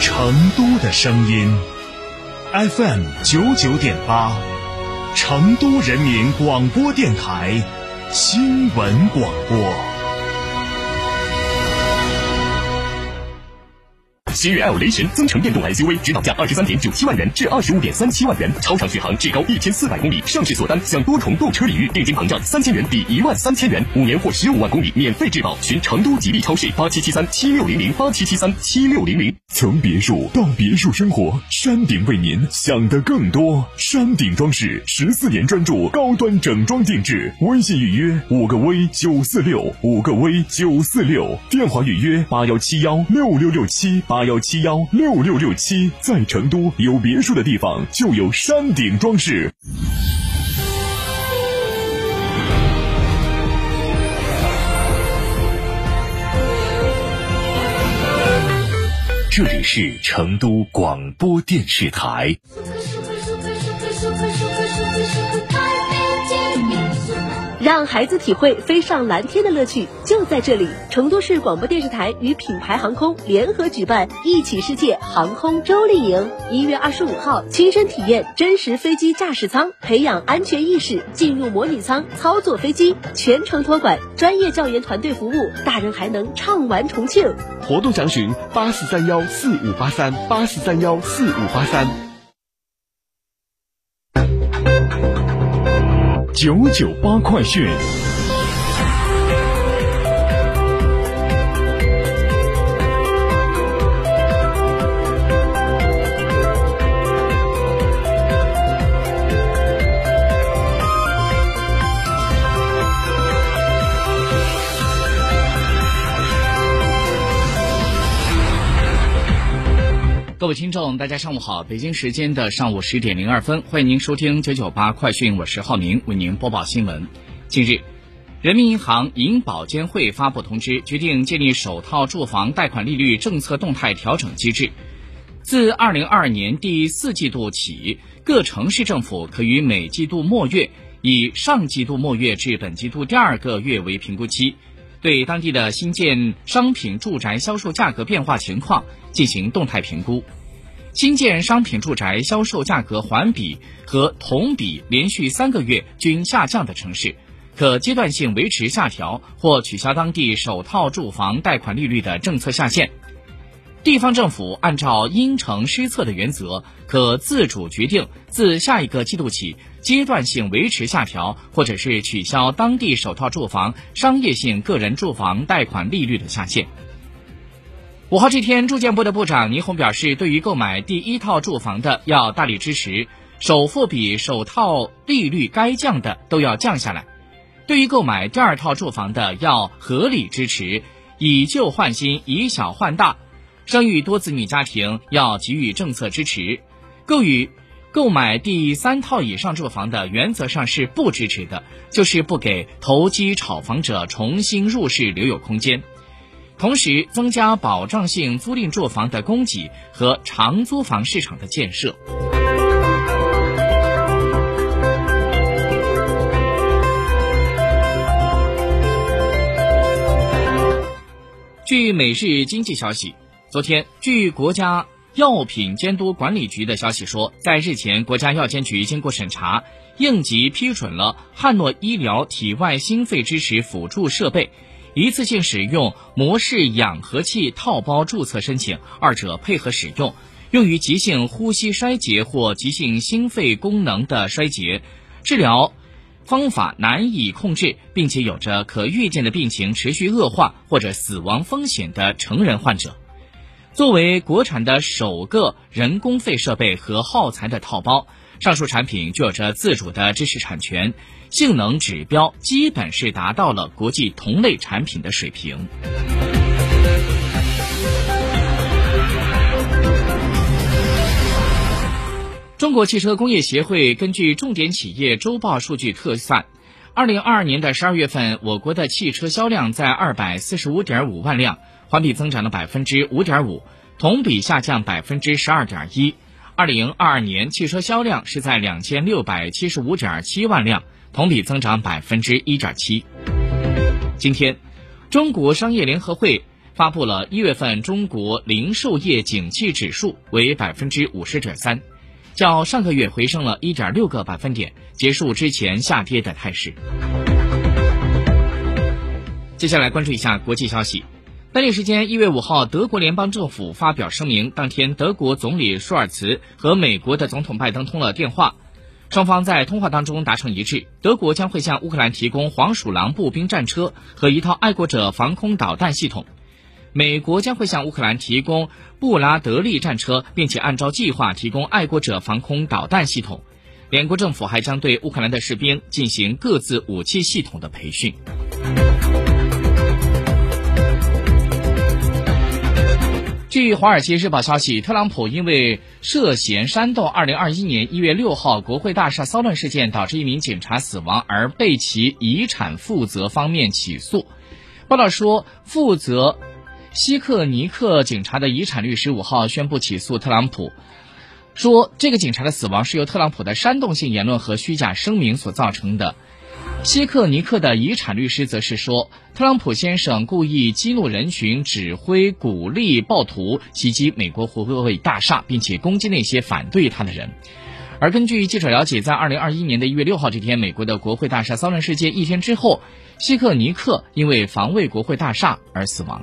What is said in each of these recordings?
成都的声音，FM 九九点八，成都人民广播电台新闻广播。新锐 L 雷神增程电动 SUV 指导价二十三点九七万元至二十五点三七万元，超长续航，至高一千四百公里。上市锁单享多重购车礼遇，定金膨胀三千元抵一万三千元，五年或十五万公里免费质保。寻成都吉利超市八七七三七六零零八七七三七六零零。从别墅到别墅生活，山顶为您想的更多。山顶装饰十四年专注高端整装定制，微信预约五个 V 九四六五个 V 九四六，电话预约八幺七幺六六六七八。幺七幺六六六七，在成都有别墅的地方就有山顶装饰。这里是成都广播电视台。孩子体会飞上蓝天的乐趣，就在这里！成都市广播电视台与品牌航空联合举办“一起世界”航空周丽营，一月二十五号，亲身体验真实飞机驾驶舱，培养安全意识，进入模拟舱操作飞机，全程托管，专业教研团队服务，大人还能畅玩重庆。活动详询八四三幺四五八三八四三幺四五八三。九九八快讯。各位听众，大家上午好！北京时间的上午十点零二分，欢迎您收听九九八快讯，我是浩明，为您播报新闻。近日，人民银行银保监会发布通知，决定建立首套住房贷款利率政策动态调整机制。自二零二二年第四季度起，各城市政府可于每季度末月，以上季度末月至本季度第二个月为评估期，对当地的新建商品住宅销售价格变化情况。进行动态评估，新建商品住宅销售价格环比和同比连续三个月均下降的城市，可阶段性维持下调或取消当地首套住房贷款利率的政策下限。地方政府按照因城施策的原则，可自主决定自下一个季度起阶段性维持下调或者是取消当地首套住房商业性个人住房贷款利率的下限。五号这天，住建部的部长倪虹表示，对于购买第一套住房的要大力支持，首付比首套利率该降的都要降下来；对于购买第二套住房的要合理支持，以旧换新，以小换大；生育多子女家庭要给予政策支持。购与购买第三套以上住房的原则上是不支持的，就是不给投机炒房者重新入市留有空间。同时，增加保障性租赁住房的供给和长租房市场的建设。据每日经济消息，昨天，据国家药品监督管理局的消息说，在日前，国家药监局经过审查，应急批准了汉诺医疗体外心肺支持辅助设备。一次性使用模式氧合器套包注册申请，二者配合使用，用于急性呼吸衰竭或急性心肺功能的衰竭，治疗方法难以控制，并且有着可预见的病情持续恶化或者死亡风险的成人患者。作为国产的首个人工肺设备和耗材的套包，上述产品具有着自主的知识产权。性能指标基本是达到了国际同类产品的水平。中国汽车工业协会根据重点企业周报数据测算，二零二二年的十二月份，我国的汽车销量在二百四十五点五万辆，环比增长了百分之五点五，同比下降百分之十二点一。二零二二年汽车销量是在两千六百七十五点七万辆。同比增长百分之一点七。今天，中国商业联合会发布了一月份中国零售业景气指数为百分之五十点三，较上个月回升了一点六个百分点，结束之前下跌的态势。接下来关注一下国际消息。当地时间一月五号，德国联邦政府发表声明，当天德国总理舒尔茨和美国的总统拜登通了电话，双方在通话当中达成一致，德国将会向乌克兰提供黄鼠狼步兵战车和一套爱国者防空导弹系统。美国将会向乌克兰提供布拉德利战车，并且按照计划提供爱国者防空导弹系统。两国政府还将对乌克兰的士兵进行各自武器系统的培训。据《华尔街日报》消息，特朗普因为涉嫌煽动2021年1月6号国会大厦骚乱事件导致一名警察死亡而被其遗产负责方面起诉。报道说，负责。希克尼克警察的遗产律师五号宣布起诉特朗普，说这个警察的死亡是由特朗普的煽动性言论和虚假声明所造成的。希克尼克的遗产律师则是说，特朗普先生故意激怒人群，指挥鼓励暴徒袭击美国国会大厦，并且攻击那些反对他的人。而根据记者了解，在二零二一年的一月六号这天，美国的国会大厦骚乱事件一天之后，希克尼克因为防卫国会大厦而死亡。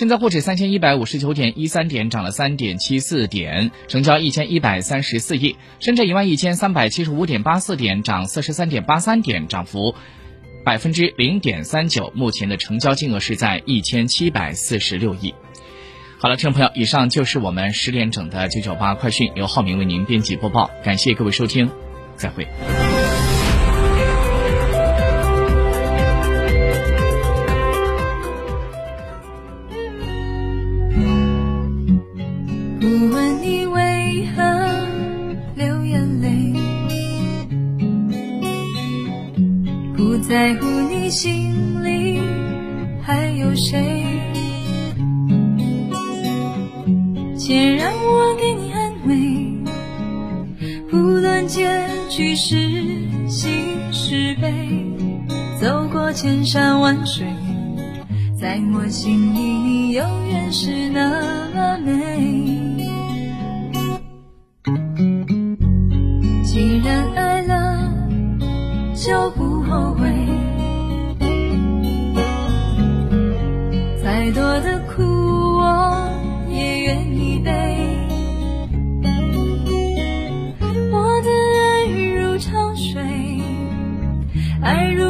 现在沪指三千一百五十九点一三点涨了三点七四点，成交一千一百三十四亿。深圳一万一千三百七十五点八四点涨四十三点八三点，涨幅百分之零点三九。目前的成交金额是在一千七百四十六亿。好了，听众朋友，以上就是我们十点整的九九八快讯，由浩明为您编辑播报。感谢各位收听，再会。有谁？请让我给你安慰，不论结局是喜是悲，走过千山万水，在我心里你永远是那么美。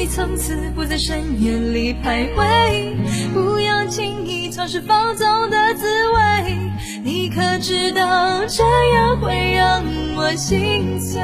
你从此不在深夜里徘徊，不要轻易尝试放纵的滋味，你可知道这样会让我心碎。